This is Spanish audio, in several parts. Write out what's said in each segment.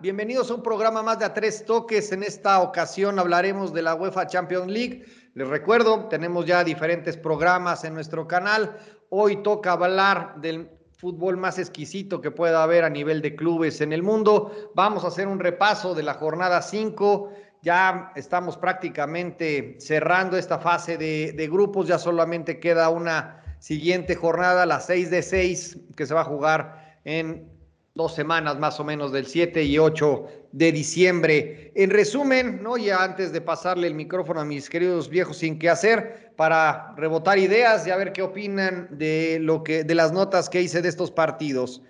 bienvenidos a un programa más de A Tres Toques. En esta ocasión hablaremos de la UEFA Champions League. Les recuerdo, tenemos ya diferentes programas en nuestro canal. Hoy toca hablar del fútbol más exquisito que pueda haber a nivel de clubes en el mundo. Vamos a hacer un repaso de la jornada 5. Ya estamos prácticamente cerrando esta fase de, grupos. Ya solamente queda una siguiente jornada, la 6 de 6, que se va a jugar en dos semanas más o menos del 7 y 8 de diciembre. En resumen, ¿no? ya antes de pasarle el micrófono a mis queridos viejos sin qué hacer, para rebotar ideas y a ver qué opinan de lo que, de las notas que hice de estos partidos.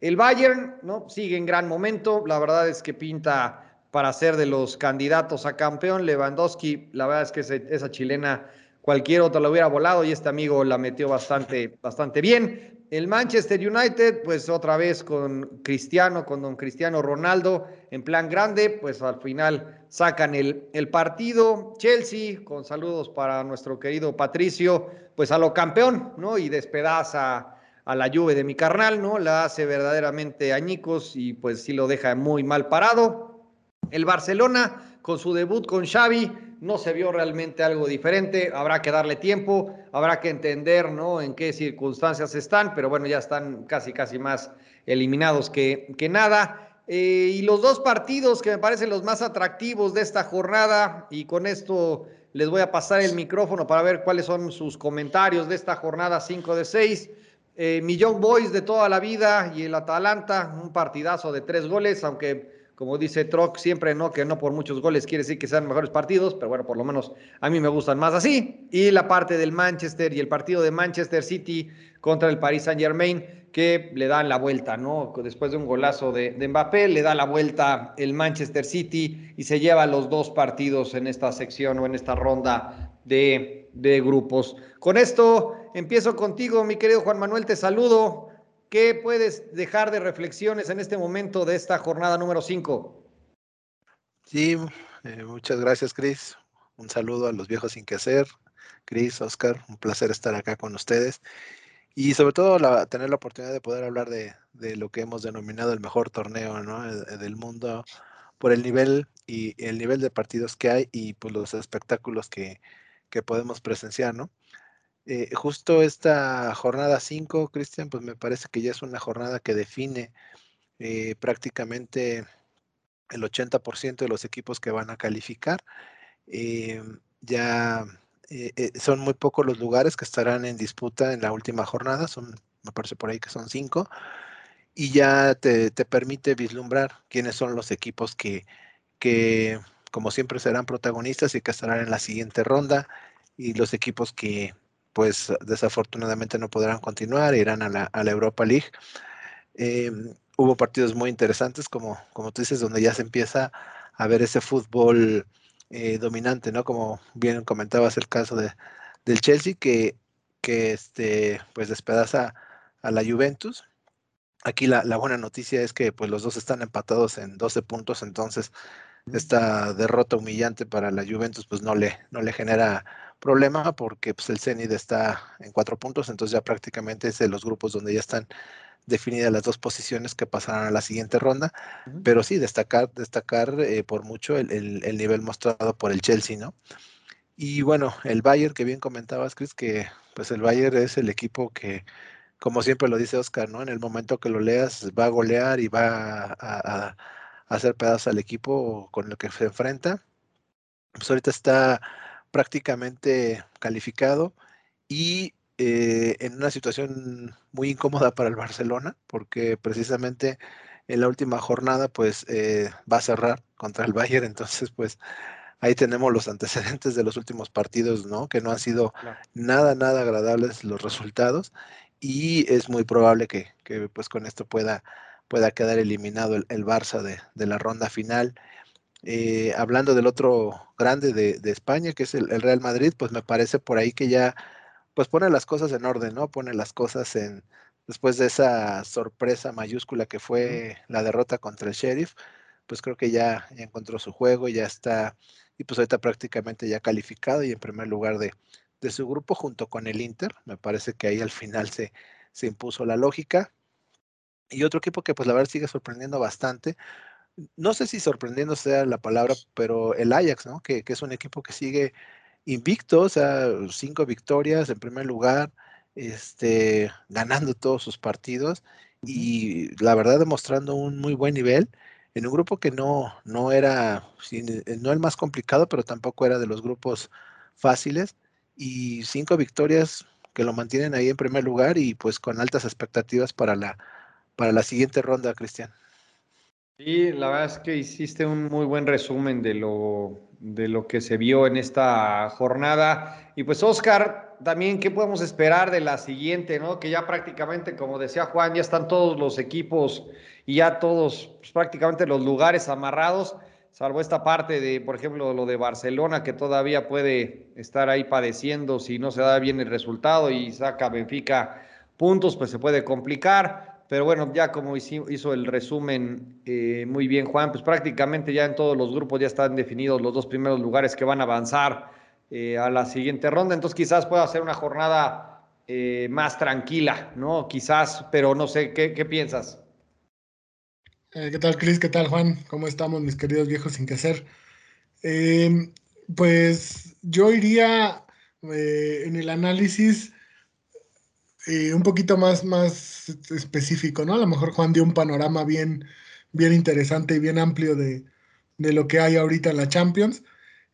El Bayern, ¿no? Sigue en gran momento. La verdad es que pinta para ser de los candidatos a campeón. Lewandowski, la verdad es que esa chilena cualquier otro la hubiera volado y este amigo la metió bastante, bastante bien. El Manchester United, pues otra vez con Cristiano, con don Cristiano Ronaldo, en plan grande, pues al final sacan el, el partido. Chelsea, con saludos para nuestro querido Patricio, pues a lo campeón, ¿no? Y despedaza a la lluvia de mi carnal, ¿no? La hace verdaderamente añicos y pues sí lo deja muy mal parado. El Barcelona, con su debut con Xavi, no se vio realmente algo diferente, habrá que darle tiempo, habrá que entender ¿no? en qué circunstancias están, pero bueno, ya están casi, casi más eliminados que, que nada. Eh, y los dos partidos que me parecen los más atractivos de esta jornada, y con esto les voy a pasar el micrófono para ver cuáles son sus comentarios de esta jornada 5 de 6. Eh, Millón Boys de toda la vida y el Atalanta, un partidazo de tres goles, aunque como dice Troc, siempre no, que no por muchos goles quiere decir que sean mejores partidos, pero bueno, por lo menos a mí me gustan más así. Y la parte del Manchester y el partido de Manchester City contra el Paris Saint Germain, que le dan la vuelta, ¿no? Después de un golazo de, de Mbappé, le da la vuelta el Manchester City y se lleva los dos partidos en esta sección o en esta ronda de, de grupos. Con esto empiezo contigo, mi querido Juan Manuel, te saludo. ¿Qué puedes dejar de reflexiones en este momento de esta jornada número 5? Sí, eh, muchas gracias, Cris. Un saludo a los viejos sin que hacer. Cris, Oscar, un placer estar acá con ustedes. Y sobre todo tener la oportunidad de poder hablar de, lo que hemos denominado el mejor torneo eh, del mundo por el nivel y el nivel de partidos que hay y pues los espectáculos que, que podemos presenciar, ¿no? Eh, justo esta jornada 5, Cristian, pues me parece que ya es una jornada que define eh, prácticamente el 80% de los equipos que van a calificar. Eh, ya son muy pocos los lugares que estarán en disputa en la última jornada, son, me parece por ahí que son cinco, y ya te, permite vislumbrar quiénes son los equipos que, que, como siempre, serán protagonistas y que estarán en la siguiente ronda, y los equipos que pues desafortunadamente no podrán continuar, irán a la, Europa League. Em, hubo partidos muy interesantes, como, como tú dices, donde ya se empieza a ver ese fútbol eh, dominante, ¿no? Como bien comentabas el caso de, del Chelsea, que, que este, pues despedaza a la Juventus. Aquí la, la, buena noticia es que pues los dos están empatados en 12 puntos, entonces esta derrota humillante para la Juventus pues no le, no le genera problema porque pues, el Zenit está en cuatro puntos, entonces ya prácticamente es de los grupos donde ya están definidas las dos posiciones que pasarán a la siguiente ronda, pero sí destacar, destacar eh, por mucho el, el, nivel mostrado por el Chelsea, ¿no? Y bueno, el Bayern que bien comentabas, Chris, que pues el Bayern es el equipo que, como siempre lo dice Oscar, ¿no? En el momento que lo leas va a golear y va a, a hacer pedazos al equipo con el que se enfrenta. Pues ahorita está prácticamente calificado y eh, en una situación muy incómoda para el Barcelona, porque precisamente en la última jornada pues eh, va a cerrar contra el Bayern, entonces pues ahí tenemos los antecedentes de los últimos partidos, ¿no? Que no han sido nada, nada agradables los resultados y es muy probable que, pues con esto pueda, pueda quedar eliminado el, Barça de, de, la ronda final eh, hablando del otro grande de, España, que es el, Real Madrid, pues me parece por ahí que ya pues pone las cosas en orden, ¿no? Pone las cosas en después de esa sorpresa mayúscula que fue la derrota contra el Sheriff, pues creo que ya, encontró su juego, ya está, y pues ahorita prácticamente ya calificado y en primer lugar de, su grupo junto con el Inter. Me parece que ahí al final se, se impuso la lógica. Y otro equipo que pues la verdad sigue sorprendiendo bastante. No sé si sorprendiendo sea la palabra, pero el Ajax, ¿no? Que, que es un equipo que sigue invicto, o sea, cinco victorias en primer lugar, este, ganando todos sus partidos y la verdad demostrando un muy buen nivel en un grupo que no, no era, eh, no el más complicado, pero tampoco era de los grupos fáciles y cinco victorias que lo mantienen ahí en primer lugar y pues con altas expectativas para la, para la siguiente ronda, Cristian. Sí, la verdad es que hiciste un muy buen resumen de lo, de lo que se vio en esta jornada. Y pues, Oscar, también, ¿qué podemos esperar de la siguiente, no? Que ya prácticamente, como decía Juan, ya están todos los equipos y ya todos, pues, prácticamente los lugares amarrados, salvo esta parte de, por ejemplo, lo de Barcelona, que todavía puede estar ahí padeciendo si no se da bien el resultado y saca Benfica puntos, pues se puede complicar. Pero bueno, ya como hizo el resumen eh, muy bien Juan, pues prácticamente ya en todos los grupos ya están definidos los dos primeros lugares que van a avanzar eh, a la siguiente ronda. Entonces quizás pueda ser una jornada eh, más tranquila, ¿no? Quizás, pero no sé, ¿qué, piensas? ¿Qué tal, Cris? ¿Qué tal, Juan? ¿Cómo estamos, mis queridos viejos sin que hacer? Em, pues yo iría en el análisis eh, un poquito más, más específico, ¿no? A lo mejor Juan dio un panorama bien, bien interesante y bien amplio de, lo que hay ahorita en la Champions.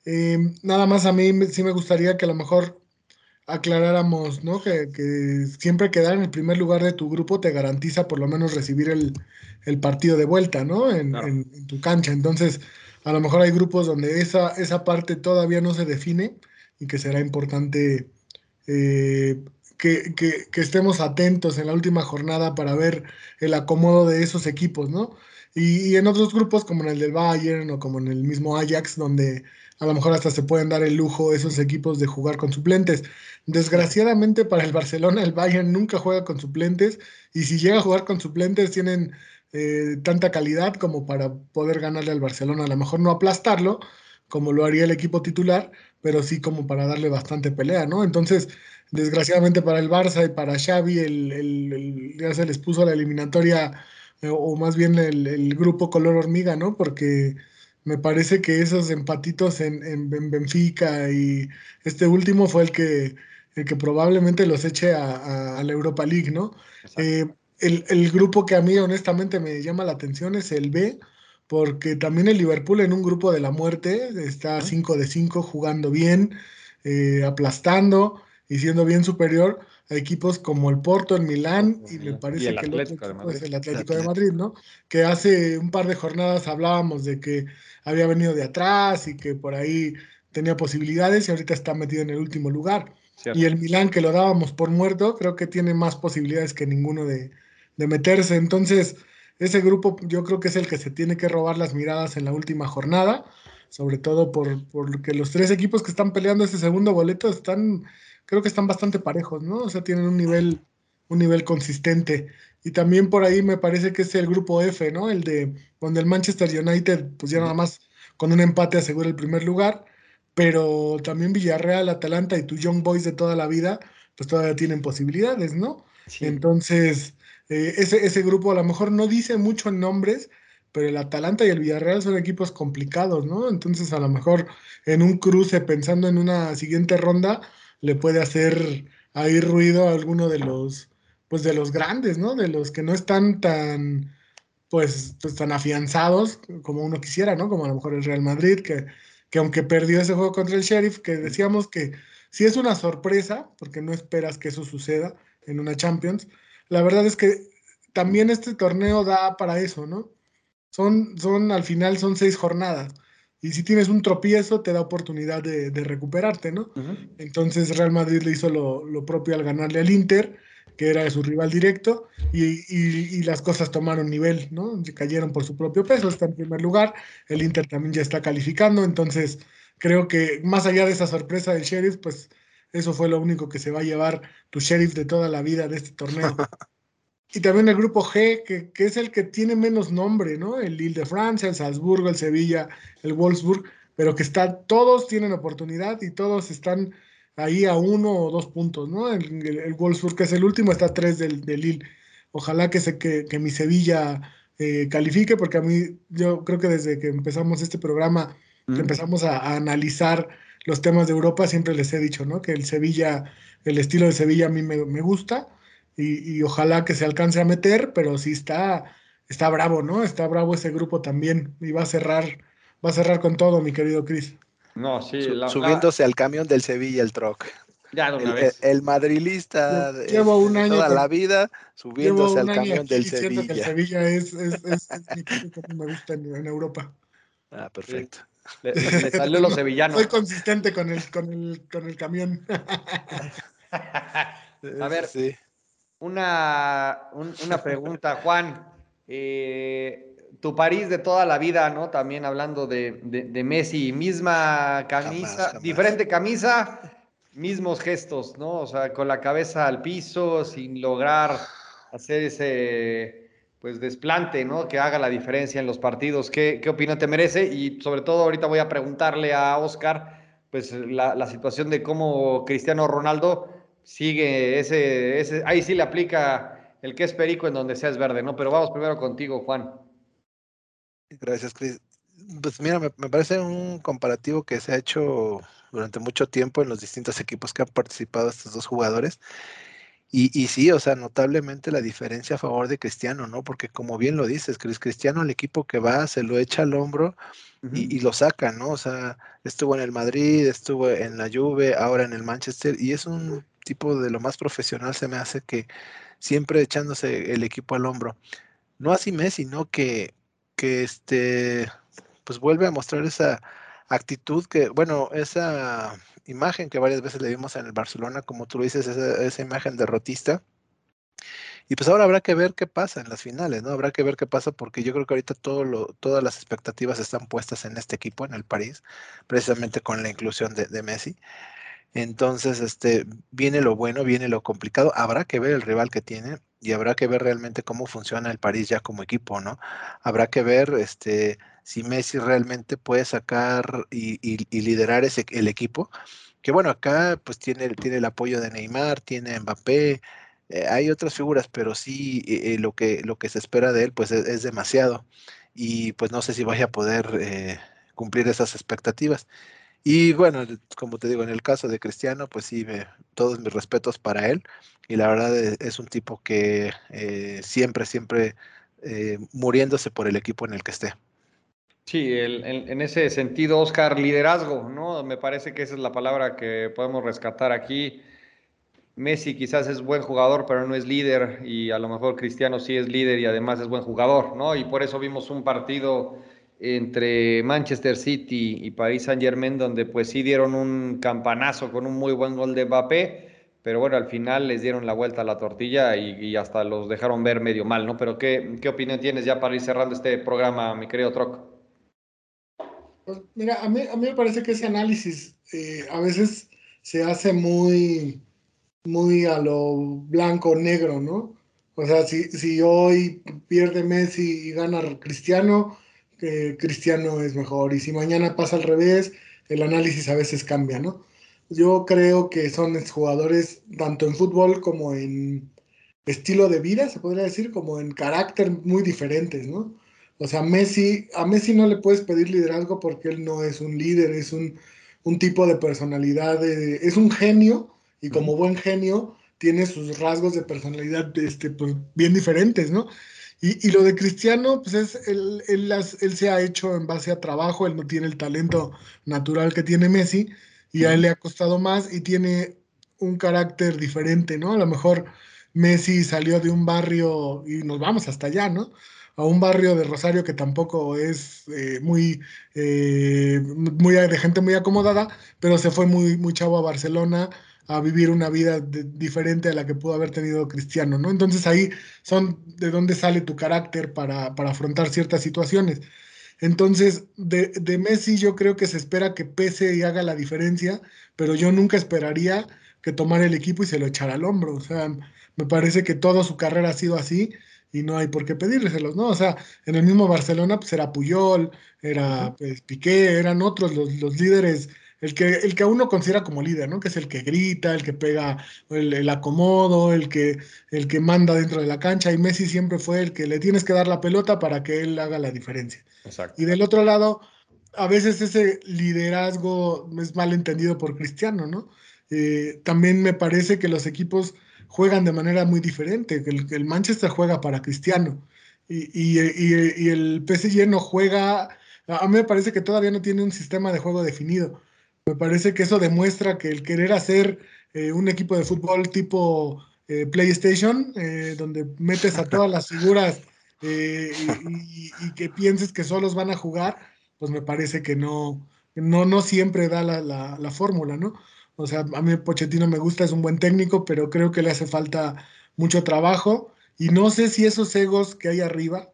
Eh, nada más a mí sí me gustaría que a lo mejor aclaráramos, ¿no? Que, siempre quedar en el primer lugar de tu grupo te garantiza por lo menos recibir el, partido de vuelta, ¿no? En, tu cancha. Entonces, a lo mejor hay grupos donde esa, esa parte todavía no se define y que será importante eh, que, estemos atentos en la última jornada para ver el acomodo de esos equipos, ¿no? Y, en otros grupos, como en el del Bayern o como en el mismo Ajax, donde a lo mejor hasta se pueden dar el lujo esos equipos de jugar con suplentes. Desgraciadamente para el Barcelona, el Bayern nunca juega con suplentes y si llega a jugar con suplentes tienen eh, tanta calidad como para poder ganarle al Barcelona. A lo mejor no aplastarlo, como lo haría el equipo titular, pero sí como para darle bastante pelea, ¿no? Entonces, desgraciadamente para el Barça y para Xavi, el, ya se les puso la eliminatoria, eh, o más bien el, grupo color hormiga, ¿no? Porque me parece que esos empatitos en, en, Benfica y este último fue el que, el que probablemente los eche a, la Europa League, ¿no? Eh, el, grupo que a mí honestamente me llama la atención es el B, porque también el Liverpool en un grupo de la muerte está 5 de 5 jugando bien, eh, aplastando y siendo bien superior a equipos como el Porto, el Milán y me parece que el otro equipo es el Atlético de Madrid, ¿no? Que hace un par de jornadas hablábamos de que había venido de atrás y que por ahí tenía posibilidades y ahorita está metido en el último lugar. Y el Milán, que lo dábamos por muerto, creo que tiene más posibilidades que ninguno de, de meterse. Entonces, ese grupo yo creo que es el que se tiene que robar las miradas en la última jornada, sobre todo por, porque los tres equipos que están peleando ese segundo boleto están creo que están bastante parejos, ¿no? O sea, tienen un nivel, un nivel consistente. Y también por ahí me parece que es el grupo F, ¿no? El de donde el Manchester United, pues ya nada más con un empate asegura el primer lugar, pero también Villarreal, Atalanta y tu Young Boys de toda la vida, pues todavía tienen posibilidades, ¿no? Entonces, eh, ese, ese grupo a lo mejor no dice mucho en nombres, pero el Atalanta y el Villarreal son equipos complicados, ¿no? Entonces, a lo mejor en un cruce, pensando en una siguiente ronda, le puede hacer ahí ruido a alguno de los, pues de los grandes, ¿no? De los que no están tan, pues, pues tan afianzados como uno quisiera, ¿no? Como a lo mejor el Real Madrid, que, que aunque perdió ese juego contra el Sheriff, que decíamos que si es una sorpresa, porque no esperas que eso suceda en una Champions, la verdad es que también este torneo da para eso, ¿no? Son, son, al final son seis jornadas. Y si tienes un tropiezo, te da oportunidad de, recuperarte, ¿no? Entonces Real Madrid le hizo lo, propio al ganarle al Inter, que era su rival directo, y, las cosas tomaron nivel, ¿no? Cayeron por su propio peso, está en primer lugar, el Inter también ya está calificando, entonces creo que más allá de esa sorpresa del Sheriff, pues eso fue lo único que se va a llevar tu Sheriff de toda la vida de este torneo. y también el grupo G, que, que, es el que tiene menos nombre, ¿no? El Lille de Francia, el Salzburgo, el Sevilla, el Wolfsburg, pero que están, todos tienen oportunidad y todos están ahí a uno o dos puntos, ¿no? El, el, Wolfsburg, que es el último, está a tres del, del Lille. Ojalá que, se, que, que mi Sevilla eh, califique, porque a mí, yo creo que desde que empezamos este programa, que empezamos a, a, analizar los temas de Europa, siempre les he dicho, ¿no? Que el Sevilla, el estilo de Sevilla a mí me, me gusta y, ojalá que se alcance a meter, pero sí está, está bravo, ¿no? Está bravo ese grupo también y va a cerrar, va a cerrar con todo, mi querido Cris. No, sí. La, Subiéndose al camión del Sevilla el troc. Ya el, vez. El, madrilista llevo un año toda la vida subiéndose al camión del Sevilla. Que el Sevilla es, es, es, es mi equipo que me gusta en, en, Europa. Ah, perfecto. Le, le, salió los sevillanos. Soy consistente con el, con el, con el camión. a ver, sí. Una, un, una pregunta, Juan. Eh, tu París de toda la vida, ¿no? También hablando de, de, de Messi, misma camisa, jamás, jamás. diferente camisa, mismos gestos, ¿no? O sea, con la cabeza al piso, sin lograr hacer ese pues desplante, ¿no? Que haga la diferencia en los partidos. ¿Qué, qué opinión te merece? Y sobre todo ahorita voy a preguntarle a Oscar, pues la, la situación de cómo Cristiano Ronaldo sigue ese, ese, ahí sí le aplica el que es perico en donde sea es verde, ¿no? Pero vamos primero contigo, Juan. Gracias, Cris. Pues mira, me, me, parece un comparativo que se ha hecho durante mucho tiempo en los distintos equipos que han participado estos dos jugadores. Y, y, sí, o sea, notablemente la diferencia a favor de Cristiano, ¿no? Porque como bien lo dices, Cris, Cristiano, el equipo que va, se lo echa al hombro uh -huh. y, y, lo saca, ¿no? O sea, estuvo en el Madrid, estuvo en la Juve, ahora en el Manchester, y es un tipo de lo más profesional, se me hace que siempre echándose el equipo al hombro. No así Messi, ¿no? Que, que este, pues vuelve a mostrar esa actitud que, bueno, esa imagen que varias veces le vimos en el Barcelona, como tú lo dices, esa, esa, imagen derrotista. Y pues ahora habrá que ver qué pasa en las finales, ¿no? Habrá que ver qué pasa porque yo creo que ahorita todo lo, todas las expectativas están puestas en este equipo, en el París, precisamente con la inclusión de, de Messi. Entonces, este, viene lo bueno, viene lo complicado. Habrá que ver el rival que tiene y habrá que ver realmente cómo funciona el París ya como equipo, ¿no? Habrá que ver, este, si Messi realmente puede sacar y, y, y liderar ese, el equipo. Que bueno, acá pues tiene, tiene el apoyo de Neymar, tiene Mbappé, eh, hay otras figuras, pero sí eh, lo, que, lo que se espera de él pues es, es, demasiado. Y pues no sé si vaya a poder eh, cumplir esas expectativas. Y bueno, como te digo, en el caso de Cristiano, pues sí, me, todos mis respetos para él. Y la verdad es, es un tipo que eh, siempre, siempre eh, muriéndose por el equipo en el que esté. Sí, el, en ese sentido, Oscar, liderazgo, ¿no? Me parece que esa es la palabra que podemos rescatar aquí. Messi quizás es buen jugador, pero no es líder, y a lo mejor Cristiano sí es líder y además es buen jugador, ¿no? Y por eso vimos un partido entre Manchester City y Paris Saint Germain, donde pues sí dieron un campanazo con un muy buen gol de Mbappé, pero bueno, al final les dieron la vuelta a la tortilla y, hasta los dejaron ver medio mal, ¿no? Pero ¿qué, ¿qué, opinión tienes ya para ir cerrando este programa, mi querido Troc? Pues mira, a mí, a mí me parece que ese análisis eh, a veces se hace muy, muy a lo blanco-negro, ¿no? O sea, si, si hoy pierde Messi y gana Cristiano, eh, Cristiano es mejor. Y si mañana pasa al revés, el análisis a veces cambia, ¿no? Yo creo que son jugadores tanto en fútbol como en estilo de vida, se podría decir, como en carácter muy diferentes, ¿no? O sea, Messi, a Messi no le puedes pedir liderazgo porque él no es un líder, es un, un tipo de personalidad, de, es un genio y como buen genio tiene sus rasgos de personalidad este, pues, bien diferentes, ¿no? Y, y, lo de Cristiano, pues es, él, él, las, él, se ha hecho en base a trabajo, él no tiene el talento natural que tiene Messi, y a él le ha costado más y tiene un carácter diferente, ¿no? A lo mejor Messi salió de un barrio y nos vamos hasta allá, ¿no? A un barrio de Rosario que tampoco es eh, muy, eh, muy de gente muy acomodada, pero se fue muy, muy chavo a Barcelona, a vivir una vida de, diferente a la que pudo haber tenido Cristiano, ¿no? Entonces ahí son de dónde sale tu carácter para, para afrontar ciertas situaciones. Entonces, de, de, Messi yo creo que se espera que pese y haga la diferencia, pero yo nunca esperaría que tomara el equipo y se lo echara al hombro. O sea, me parece que toda su carrera ha sido así y no hay por qué pedírselos, ¿no? O sea, en el mismo Barcelona pues era Puyol, era pues, Piqué, eran otros los, los líderes el que, el que uno considera como líder, ¿no? Que es el que grita, el que pega el, acomodo, el que, el que manda dentro de la cancha. Y Messi siempre fue el que le tienes que dar la pelota para que él haga la diferencia. Exacto. Y del otro lado, a veces ese liderazgo es mal entendido por Cristiano, ¿no? Eh, también me parece que los equipos juegan de manera muy diferente. El, el Manchester juega para Cristiano y, y, y, y el PSG no juega. A mí me parece que todavía no tiene un sistema de juego definido me parece que eso demuestra que el querer hacer eh, un equipo de fútbol tipo eh, PlayStation, eh, donde metes a todas las figuras y, que pienses que solos van a jugar, pues me parece que no, no, no siempre da la, la, fórmula, ¿no? O sea, a mí Pochettino me gusta, es un buen técnico, pero creo que le hace falta mucho trabajo y no sé si esos egos que hay arriba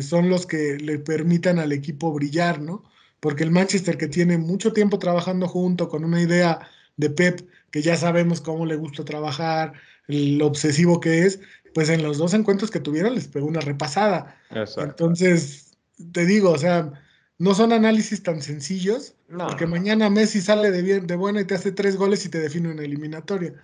son los que le permitan al equipo brillar, ¿no? Porque el Manchester que tiene mucho tiempo trabajando junto con una idea de Pep, que ya sabemos cómo le gusta trabajar, lo obsesivo que es, pues en los dos encuentros que tuvieron les pegó una repasada. Entonces, te digo, o sea, no son análisis tan sencillos, porque mañana Messi sale de, bien, de buena y te hace tres goles y te define una eliminatoria.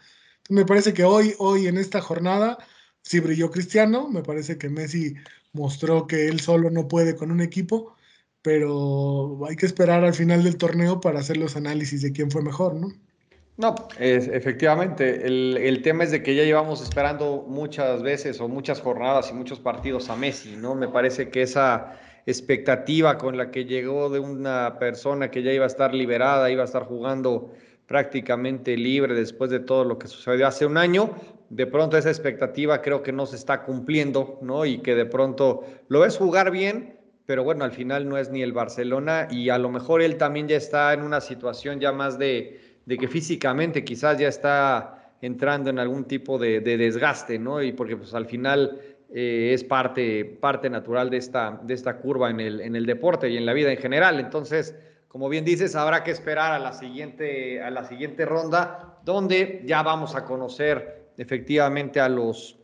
me parece que hoy, hoy en esta jornada, sí brilló Cristiano, me parece que Messi mostró que él solo no puede con un equipo, pero hay que esperar al final del torneo para hacer los análisis de quién fue mejor, ¿no? No, es, efectivamente. El, el, tema es de que ya llevamos esperando muchas veces o muchas jornadas y muchos partidos a Messi, ¿no? Me parece que esa expectativa con la que llegó de una persona que ya iba a estar liberada, iba a estar jugando prácticamente libre después de todo lo que sucedió hace un año, de pronto esa expectativa creo que no se está cumpliendo, ¿no? Y que de pronto lo ves jugar bien, pero bueno, al final no es ni el Barcelona y a lo mejor él también ya está en una situación ya más de, que físicamente quizás ya está entrando en algún tipo de, desgaste, ¿no? Y porque pues al final eh, es parte, parte natural de esta, de esta curva en el, en el deporte y en la vida en general. Entonces, como bien dices, habrá que esperar a la siguiente, a la siguiente ronda, donde ya vamos a conocer efectivamente a los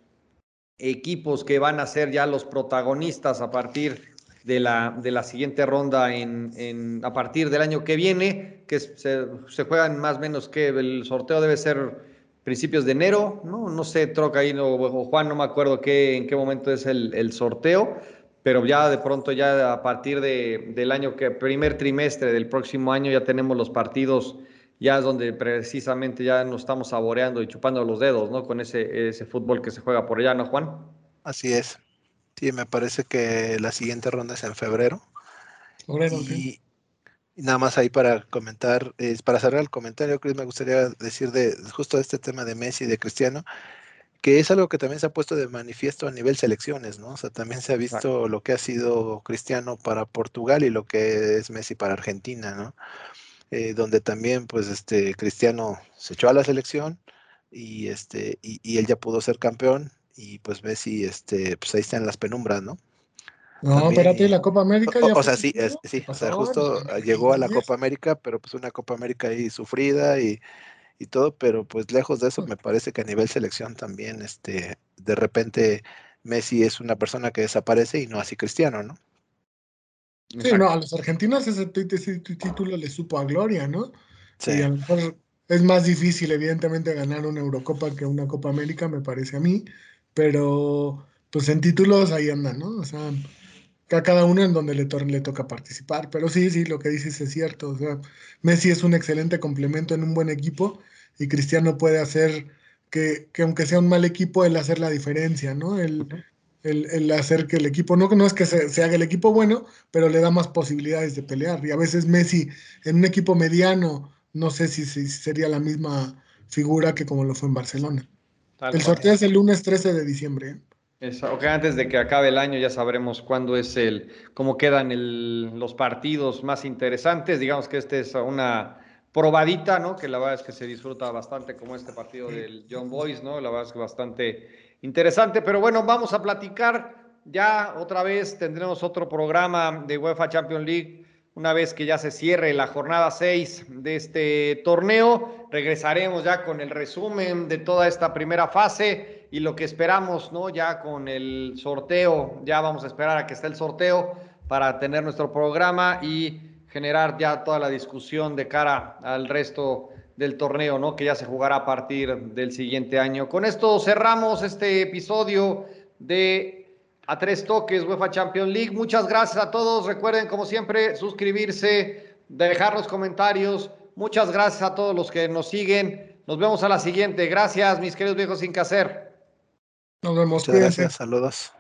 equipos que van a ser ya los protagonistas a partir de la, de la siguiente ronda en, a partir del año que viene, que se, juegan más o menos que el sorteo debe ser principios de enero, ¿no? No sé, Troca ahí, o, Juan, no me acuerdo qué, en qué momento es el, sorteo, pero ya de pronto, ya a partir de, del año que, primer trimestre del próximo año, ya tenemos los partidos, ya es donde precisamente ya nos estamos saboreando y chupando los dedos, ¿no? Con ese, ese fútbol que se juega por allá, ¿no, Juan? Así es. Sí, me parece que la siguiente ronda es en febrero. y, nada más ahí para comentar, para cerrar el comentario, Chris, me gustaría decir de justo este tema de Messi y de Cristiano, que es algo que también se ha puesto de manifiesto a nivel selecciones, ¿no? O sea, también se ha visto lo que ha sido Cristiano para Portugal y lo que es Messi para Argentina, ¿no? Eh, donde también, pues, este, Cristiano se echó a la selección y, este, y él ya pudo ser campeón y pues Messi, este, pues ahí está en las penumbras, ¿no? No, espérate, la Copa América ya. O, sea, sí, sí, o sea, justo llegó a la Copa América, pero pues una Copa América ahí sufrida y, y, todo, pero pues lejos de eso, me parece que a nivel selección también, este, de repente Messi es una persona que desaparece y no así Cristiano, ¿no? Sí, no, a los argentinos ese, título le supo a gloria, ¿no? Sí. Y a lo mejor es más difícil, evidentemente, ganar una Eurocopa que una Copa América, me parece a mí pero pues en títulos ahí andan, ¿no? O sea, a cada uno en donde le, le toca participar. Pero sí, sí, lo que dices es cierto. O sea, Messi es un excelente complemento en un buen equipo y Cristiano puede hacer que, que aunque sea un mal equipo, él hacer la diferencia, ¿no? El, el, el hacer que el equipo, no, no es que se, se, haga el equipo bueno, pero le da más posibilidades de pelear. Y a veces Messi en un equipo mediano, no sé si, si sería la misma figura que como lo fue en Barcelona el sorteo es el lunes 13 de diciembre. ok, antes de que acabe el año ya sabremos cuándo es el, cómo quedan el, los partidos más interesantes. Digamos que este es una probadita, ¿no? Que la verdad es que se disfruta bastante como este partido del John Boys, ¿no? La verdad es que bastante interesante. Pero bueno, vamos a platicar. Ya otra vez tendremos otro programa de UEFA Champions League una vez que ya se cierre la jornada 6 de este torneo. Regresaremos ya con el resumen de toda esta primera fase y lo que esperamos, ¿no? Ya con el sorteo, ya vamos a esperar a que esté el sorteo para tener nuestro programa y generar ya toda la discusión de cara al resto del torneo, ¿no? Que ya se jugará a partir del siguiente año. Con esto cerramos este episodio de a tres toques UEFA Champions League. Muchas gracias a todos. Recuerden, como siempre, suscribirse, dejar los comentarios. Muchas gracias a todos los que nos siguen. Nos vemos a la siguiente. Gracias, mis queridos viejos sin que hacer. Nos vemos. Muchas gracias. Saludos.